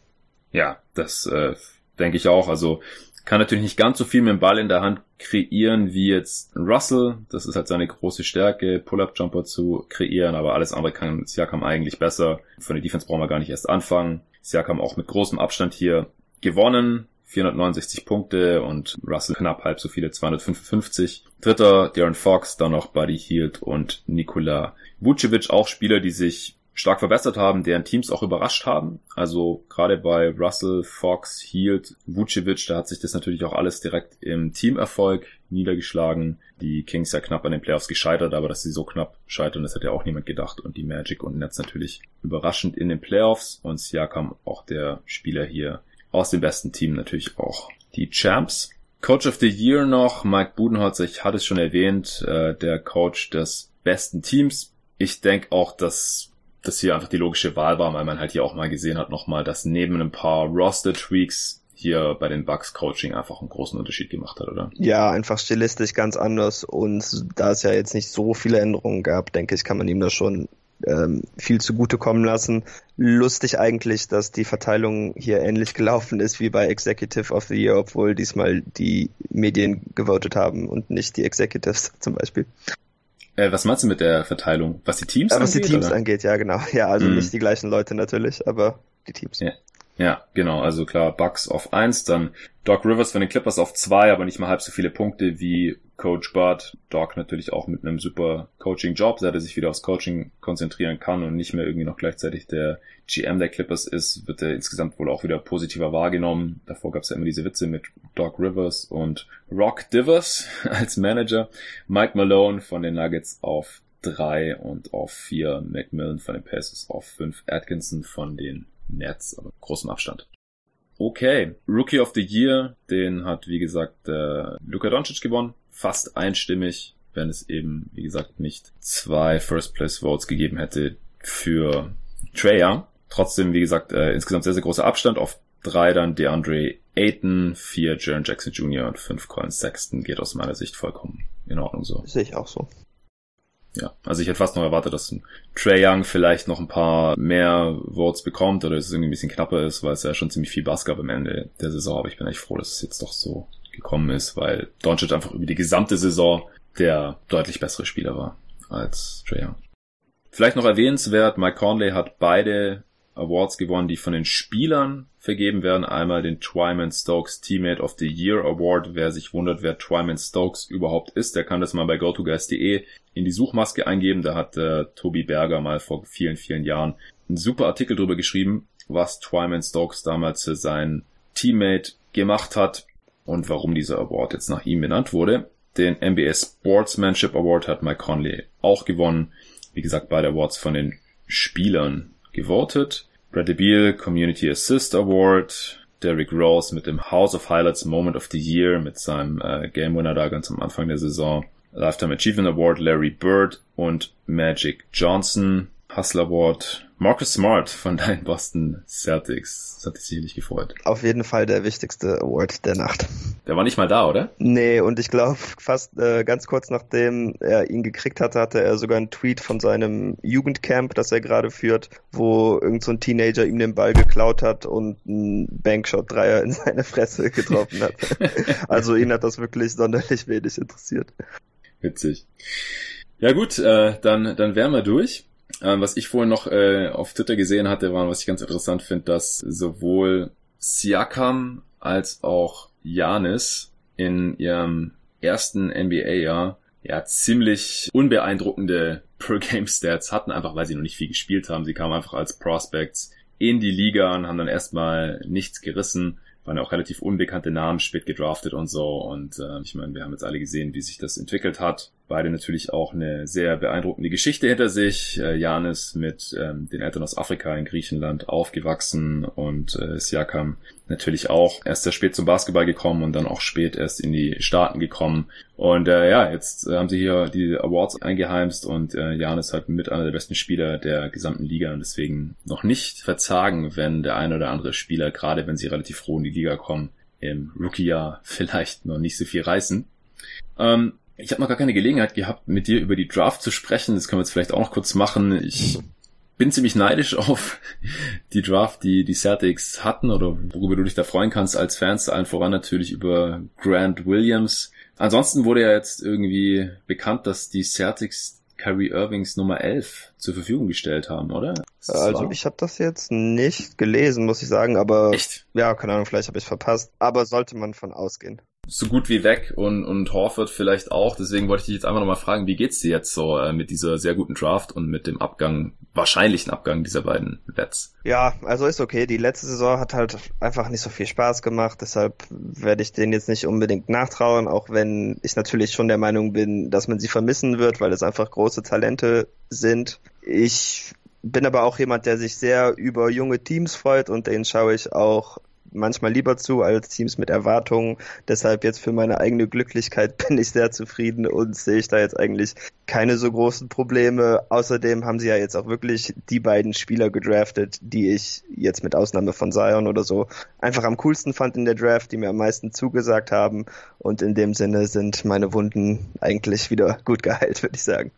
Ja, das äh, denke ich auch. Also kann natürlich nicht ganz so viel mit dem Ball in der Hand kreieren wie jetzt Russell. Das ist halt seine große Stärke, Pull-Up-Jumper zu kreieren, aber alles andere kann Siakam eigentlich besser. Von der Defense brauchen wir gar nicht erst anfangen. Siakam auch mit großem Abstand hier gewonnen. 469 Punkte und Russell knapp halb so viele, 255. Dritter Darren Fox, dann noch Buddy Hield und Nikola Vucevic, auch Spieler, die sich stark verbessert haben, deren Teams auch überrascht haben. Also gerade bei Russell, Fox, Hield, Vucevic, da hat sich das natürlich auch alles direkt im Teamerfolg niedergeschlagen. Die Kings ja knapp an den Playoffs gescheitert, aber dass sie so knapp scheitern, das hat ja auch niemand gedacht. Und die Magic und Nets natürlich überraschend in den Playoffs. Und Siakam auch der Spieler hier aus dem besten Team natürlich auch die Champs. Coach of the Year noch, Mike Budenholzer, ich hatte es schon erwähnt, äh, der Coach des besten Teams. Ich denke auch, dass das hier einfach die logische Wahl war, weil man halt hier auch mal gesehen hat nochmal, dass neben ein paar Roster-Tweaks hier bei den Bucks Coaching einfach einen großen Unterschied gemacht hat, oder? Ja, einfach stilistisch ganz anders und da es ja jetzt nicht so viele Änderungen gab, denke ich, kann man ihm da schon ähm, viel zugute kommen lassen. Lustig eigentlich, dass die Verteilung hier ähnlich gelaufen ist wie bei Executive of the Year, obwohl diesmal die Medien gewotet haben und nicht die Executives zum Beispiel. Äh, was meinst du mit der Verteilung? Was die Teams äh, angeht? Was die Teams oder? angeht, ja genau. Ja, also mm. nicht die gleichen Leute natürlich, aber die Teams. Ja. Ja, genau. Also klar, Bucks auf eins, dann Doc Rivers von den Clippers auf zwei, aber nicht mal halb so viele Punkte wie Coach Bud. Doc natürlich auch mit einem super Coaching-Job, seit er sich wieder aufs Coaching konzentrieren kann und nicht mehr irgendwie noch gleichzeitig der GM der Clippers ist, wird er insgesamt wohl auch wieder positiver wahrgenommen. Davor gab es ja immer diese Witze mit Doc Rivers und Rock Divers als Manager. Mike Malone von den Nuggets auf drei und auf vier Macmillan von den Pacers auf fünf Atkinson von den Nets, aber großem Abstand. Okay, Rookie of the Year, den hat wie gesagt äh, Luka Doncic gewonnen, fast einstimmig, wenn es eben wie gesagt nicht zwei First Place Votes gegeben hätte für Trey Young. Trotzdem wie gesagt äh, insgesamt sehr sehr großer Abstand auf drei dann DeAndre Ayton, vier Jaron Jackson Jr. und fünf Colin Sexton geht aus meiner Sicht vollkommen in Ordnung so. Sehe ich auch so. Ja, also ich hätte fast noch erwartet, dass Trey Young vielleicht noch ein paar mehr Votes bekommt oder dass es irgendwie ein bisschen knapper ist, weil es ja schon ziemlich viel Bass gab am Ende der Saison. Aber ich bin echt froh, dass es jetzt doch so gekommen ist, weil Doncic einfach über die gesamte Saison der deutlich bessere Spieler war als Trey Young. Vielleicht noch erwähnenswert, Mike Conley hat beide Awards gewonnen, die von den Spielern vergeben werden. Einmal den Twyman Stokes Teammate of the Year Award. Wer sich wundert, wer Twyman Stokes überhaupt ist, der kann das mal bei GoToGuys.de in die Suchmaske eingeben. Da hat äh, Tobi Berger mal vor vielen, vielen Jahren einen super Artikel drüber geschrieben, was Twyman Stokes damals für sein Teammate gemacht hat und warum dieser Award jetzt nach ihm benannt wurde. Den NBA Sportsmanship Award hat Mike Conley auch gewonnen. Wie gesagt, beide Awards von den Spielern gewotet. Bradley Beal Community Assist Award. Derrick Rose mit dem House of Highlights Moment of the Year mit seinem äh, Game Winner da ganz am Anfang der Saison. Lifetime Achievement Award Larry Bird und Magic Johnson. Hustler Award Marcus Smart von deinen Boston Celtics. Das hat dich sicherlich gefreut. Auf jeden Fall der wichtigste Award der Nacht. Der war nicht mal da, oder? Nee, und ich glaube, fast äh, ganz kurz nachdem er ihn gekriegt hatte, hatte er sogar einen Tweet von seinem Jugendcamp, das er gerade führt, wo irgend so ein Teenager ihm den Ball geklaut hat und einen Bankshot-Dreier in seine Fresse getroffen hat. also ihn hat das wirklich sonderlich wenig interessiert. Witzig. Ja gut, äh, dann, dann wären wir durch. Ähm, was ich vorhin noch äh, auf Twitter gesehen hatte, war, was ich ganz interessant finde, dass sowohl Siakam als auch Janis in ihrem ersten NBA-Jahr ja ziemlich unbeeindruckende Per-Game-Stats hatten, einfach weil sie noch nicht viel gespielt haben. Sie kamen einfach als Prospects in die Liga und haben dann erstmal nichts gerissen waren auch relativ unbekannte Namen, spät gedraftet und so. Und äh, ich meine, wir haben jetzt alle gesehen, wie sich das entwickelt hat. Beide natürlich auch eine sehr beeindruckende Geschichte hinter sich. Äh, Janis mit ähm, den Eltern aus Afrika in Griechenland aufgewachsen und äh, Siakam natürlich auch erst sehr spät zum Basketball gekommen und dann auch spät erst in die Staaten gekommen. Und äh, ja, jetzt äh, haben sie hier die Awards eingeheimst und äh, Janis halt mit einer der besten Spieler der gesamten Liga und deswegen noch nicht verzagen, wenn der eine oder andere Spieler, gerade wenn sie relativ froh in die Liga kommen, im Rookie-Jahr vielleicht noch nicht so viel reißen. Ähm, ich habe noch gar keine Gelegenheit gehabt, mit dir über die Draft zu sprechen. Das können wir jetzt vielleicht auch noch kurz machen. Ich bin ziemlich neidisch auf die Draft, die die Celtics hatten oder worüber du dich da freuen kannst als Fans, allen voran natürlich über Grant Williams. Ansonsten wurde ja jetzt irgendwie bekannt, dass die Celtics Kyrie Irvings Nummer 11 zur Verfügung gestellt haben, oder? Also wahr? ich habe das jetzt nicht gelesen, muss ich sagen, aber Echt? ja, keine Ahnung, vielleicht habe ich verpasst, aber sollte man von ausgehen so gut wie weg und, und Horford vielleicht auch. Deswegen wollte ich dich jetzt einfach nochmal fragen, wie geht's dir jetzt so äh, mit dieser sehr guten Draft und mit dem Abgang, wahrscheinlichen Abgang dieser beiden Wets? Ja, also ist okay. Die letzte Saison hat halt einfach nicht so viel Spaß gemacht. Deshalb werde ich denen jetzt nicht unbedingt nachtrauen, auch wenn ich natürlich schon der Meinung bin, dass man sie vermissen wird, weil es einfach große Talente sind. Ich bin aber auch jemand, der sich sehr über junge Teams freut und denen schaue ich auch manchmal lieber zu als Teams mit Erwartungen. Deshalb jetzt für meine eigene Glücklichkeit bin ich sehr zufrieden und sehe ich da jetzt eigentlich keine so großen Probleme. Außerdem haben sie ja jetzt auch wirklich die beiden Spieler gedraftet, die ich jetzt mit Ausnahme von Zion oder so einfach am coolsten fand in der Draft, die mir am meisten zugesagt haben. Und in dem Sinne sind meine Wunden eigentlich wieder gut geheilt, würde ich sagen.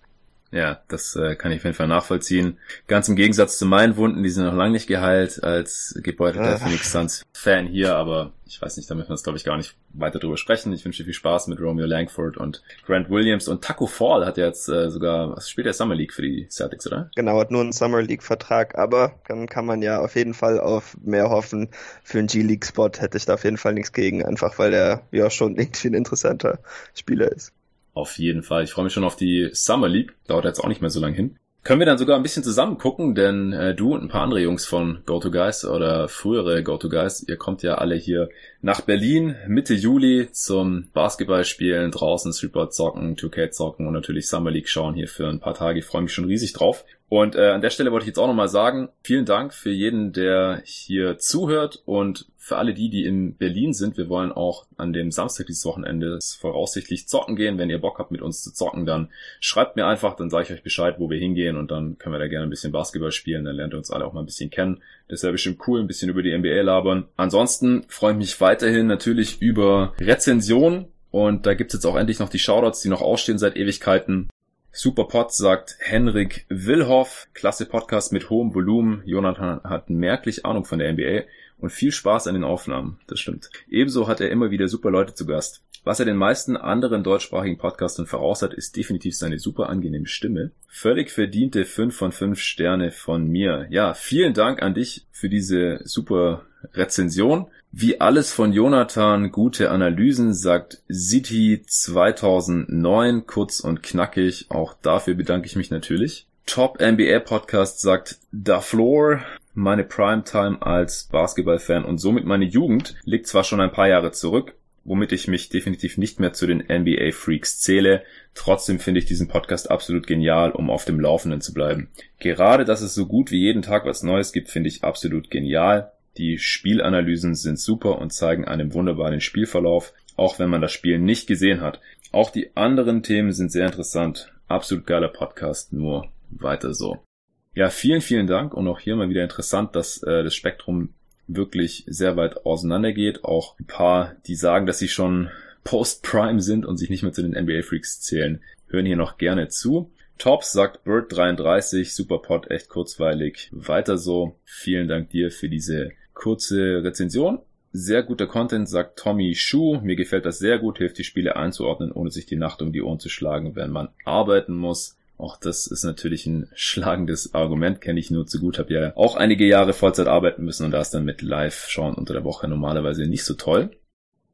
Ja, das äh, kann ich auf jeden Fall nachvollziehen. Ganz im Gegensatz zu meinen Wunden, die sind noch lange nicht geheilt als gebeutelter Phoenix Suns Fan hier, aber ich weiß nicht, da müssen wir jetzt glaube ich gar nicht weiter drüber sprechen. Ich wünsche dir viel Spaß mit Romeo Langford und Grant Williams und Taco Fall hat ja jetzt äh, sogar, was spielt der Summer League für die Celtics, oder? Genau, hat nur einen Summer League Vertrag, aber dann kann man ja auf jeden Fall auf mehr hoffen. Für einen G-League Spot hätte ich da auf jeden Fall nichts gegen, einfach weil er ja schon irgendwie ein interessanter Spieler ist. Auf jeden Fall. Ich freue mich schon auf die Summer League. Dauert jetzt auch nicht mehr so lange hin. Können wir dann sogar ein bisschen zusammen gucken, denn äh, du und ein paar andere Jungs von GoToGuys oder frühere GoToGuys, ihr kommt ja alle hier nach Berlin Mitte Juli zum Basketballspielen, draußen Streetball zocken, 2K zocken und natürlich Summer League schauen hier für ein paar Tage. Ich freue mich schon riesig drauf. Und äh, an der Stelle wollte ich jetzt auch nochmal sagen, vielen Dank für jeden, der hier zuhört und für alle die, die in Berlin sind. Wir wollen auch an dem Samstag dieses Wochenende voraussichtlich zocken gehen. Wenn ihr Bock habt, mit uns zu zocken, dann schreibt mir einfach, dann sage ich euch Bescheid, wo wir hingehen und dann können wir da gerne ein bisschen Basketball spielen. Dann lernt ihr uns alle auch mal ein bisschen kennen. Das wäre bestimmt cool, ein bisschen über die NBA labern. Ansonsten freue ich mich weiterhin natürlich über Rezensionen. Und da gibt's jetzt auch endlich noch die Shoutouts, die noch ausstehen seit Ewigkeiten. Super Pod sagt Henrik Willhoff. Klasse Podcast mit hohem Volumen. Jonathan hat merklich Ahnung von der NBA und viel Spaß an den Aufnahmen. Das stimmt. Ebenso hat er immer wieder super Leute zu Gast. Was er den meisten anderen deutschsprachigen Podcastern voraus hat, ist definitiv seine super angenehme Stimme. Völlig verdiente 5 von 5 Sterne von mir. Ja, vielen Dank an dich für diese super Rezension. Wie alles von Jonathan, gute Analysen, sagt City 2009, kurz und knackig. Auch dafür bedanke ich mich natürlich. Top NBA Podcast sagt Da Floor. Meine Primetime als Basketballfan und somit meine Jugend liegt zwar schon ein paar Jahre zurück, womit ich mich definitiv nicht mehr zu den NBA Freaks zähle. Trotzdem finde ich diesen Podcast absolut genial, um auf dem Laufenden zu bleiben. Gerade, dass es so gut wie jeden Tag was Neues gibt, finde ich absolut genial. Die Spielanalysen sind super und zeigen einen wunderbaren Spielverlauf, auch wenn man das Spiel nicht gesehen hat. Auch die anderen Themen sind sehr interessant. Absolut geiler Podcast, nur weiter so. Ja, vielen, vielen Dank und auch hier mal wieder interessant, dass äh, das Spektrum wirklich sehr weit auseinander geht. Auch ein paar, die sagen, dass sie schon Post-Prime sind und sich nicht mehr zu den NBA-Freaks zählen, hören hier noch gerne zu. Tops sagt Bird33, Superpod, echt kurzweilig. Weiter so. Vielen Dank dir für diese kurze Rezension. Sehr guter Content, sagt Tommy Schuh. Mir gefällt das sehr gut, hilft die Spiele einzuordnen, ohne sich die Nacht um die Ohren zu schlagen, wenn man arbeiten muss. Auch das ist natürlich ein schlagendes Argument, kenne ich nur zu gut, habe ja auch einige Jahre Vollzeit arbeiten müssen und da ist dann mit Live-Schauen unter der Woche normalerweise nicht so toll.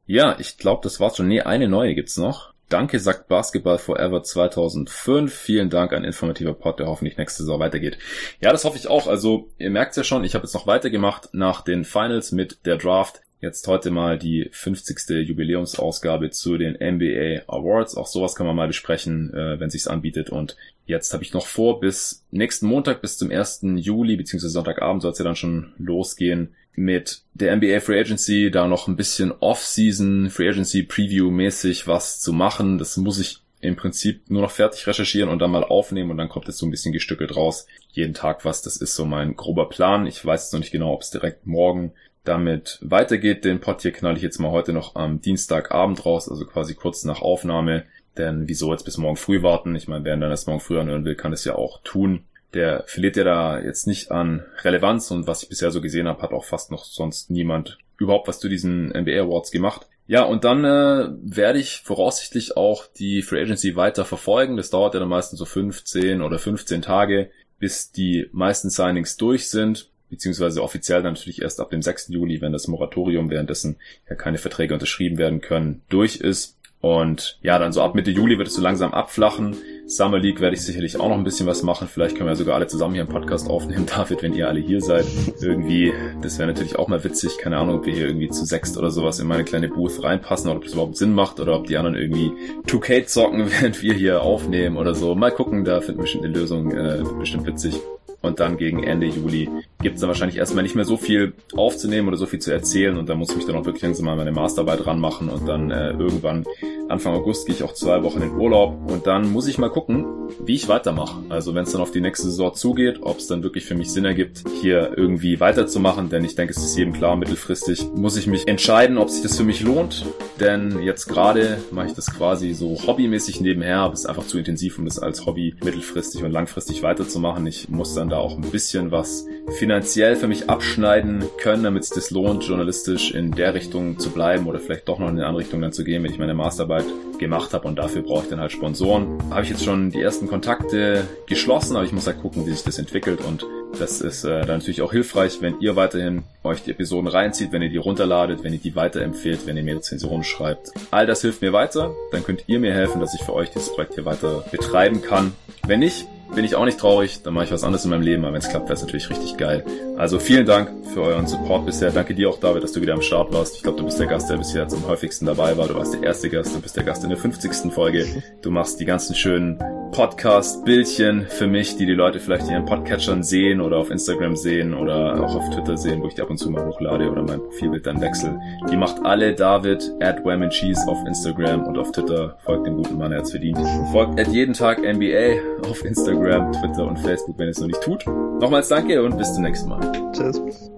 Ja, ich glaube, das war's schon. Nee, eine neue gibt's noch. Danke, sagt Basketball Forever 2005. Vielen Dank, ein informativer Pod, der hoffentlich nächste Saison weitergeht. Ja, das hoffe ich auch. Also, ihr merkt's ja schon, ich habe jetzt noch weitergemacht nach den Finals mit der Draft. Jetzt heute mal die 50. Jubiläumsausgabe zu den NBA Awards. Auch sowas kann man mal besprechen, äh, wenn sich's anbietet. Und jetzt habe ich noch vor, bis nächsten Montag, bis zum 1. Juli, beziehungsweise Sonntagabend soll es ja dann schon losgehen, mit der NBA Free Agency da noch ein bisschen Off-Season Free Agency Preview mäßig was zu machen. Das muss ich im Prinzip nur noch fertig recherchieren und dann mal aufnehmen und dann kommt es so ein bisschen gestückelt raus. Jeden Tag was, das ist so mein grober Plan. Ich weiß jetzt noch nicht genau, ob es direkt morgen damit weitergeht. Den Pod hier knall ich jetzt mal heute noch am Dienstagabend raus, also quasi kurz nach Aufnahme. Denn wieso jetzt bis morgen früh warten? Ich meine, wer dann das morgen früh anhören will, kann es ja auch tun der verliert ja da jetzt nicht an Relevanz und was ich bisher so gesehen habe, hat auch fast noch sonst niemand überhaupt was zu diesen NBA Awards gemacht. Ja, und dann äh, werde ich voraussichtlich auch die Free Agency weiter verfolgen. Das dauert ja dann meistens so 15 oder 15 Tage, bis die meisten Signings durch sind, beziehungsweise offiziell dann natürlich erst ab dem 6. Juli, wenn das Moratorium währenddessen ja keine Verträge unterschrieben werden können, durch ist. Und ja, dann so ab Mitte Juli wird es so langsam abflachen. Summer League werde ich sicherlich auch noch ein bisschen was machen. Vielleicht können wir sogar alle zusammen hier einen Podcast aufnehmen, David, wenn ihr alle hier seid. Irgendwie, das wäre natürlich auch mal witzig. Keine Ahnung, ob wir hier irgendwie zu sechst oder sowas in meine kleine Booth reinpassen oder ob das überhaupt Sinn macht oder ob die anderen irgendwie 2K zocken, während wir hier aufnehmen oder so. Mal gucken, da finden wir bestimmt eine Lösung, äh, bestimmt witzig. und dann gegen Ende Juli gibt es dann wahrscheinlich erstmal nicht mehr so viel aufzunehmen oder so viel zu erzählen und dann muss ich mich dann auch wirklich langsam mal meine Masterarbeit ranmachen und dann äh, irgendwann Anfang August gehe ich auch zwei Wochen in Urlaub und dann muss ich mal gucken, wie ich weitermache. Also wenn es dann auf die nächste Saison zugeht, ob es dann wirklich für mich Sinn ergibt, hier irgendwie weiterzumachen, denn ich denke, es ist jedem klar, mittelfristig muss ich mich entscheiden, ob sich das für mich lohnt, denn jetzt gerade mache ich das quasi so hobbymäßig nebenher, aber es ist einfach zu intensiv, um das als Hobby mittelfristig und langfristig weiterzumachen. Ich muss dann da auch ein bisschen was finanziell für mich abschneiden können, damit es das lohnt, journalistisch in der Richtung zu bleiben oder vielleicht doch noch in eine andere Richtung dann zu gehen, wenn ich meine Masterarbeit gemacht habe und dafür brauche ich dann halt Sponsoren. Habe ich jetzt schon die ersten Kontakte geschlossen, aber ich muss halt gucken, wie sich das entwickelt und das ist äh, dann natürlich auch hilfreich, wenn ihr weiterhin euch die Episoden reinzieht, wenn ihr die runterladet, wenn ihr die weiterempfehlt, wenn ihr mir Rezensionen schreibt. All das hilft mir weiter. Dann könnt ihr mir helfen, dass ich für euch dieses Projekt hier weiter betreiben kann. Wenn nicht, bin ich auch nicht traurig, dann mache ich was anderes in meinem Leben, aber wenn es klappt, wäre es natürlich richtig geil. Also vielen Dank für euren Support bisher. Danke dir auch, David, dass du wieder am Start warst. Ich glaube, du bist der Gast, der bisher am häufigsten dabei war. Du warst der erste Gast, du bist der Gast in der 50. Folge. Du machst die ganzen schönen Podcast-Bildchen für mich, die die Leute vielleicht in ihren Podcatchern sehen oder auf Instagram sehen oder auch auf Twitter sehen, wo ich die ab und zu mal hochlade oder mein Profilbild dann wechsle. Die macht alle David at Cheese auf Instagram und auf Twitter. Folgt dem guten Mann, er hat's verdient. Folgt at jeden Tag NBA auf Instagram, Twitter und Facebook, wenn es noch nicht tut. Nochmals danke und bis zum nächsten Mal. Tschüss.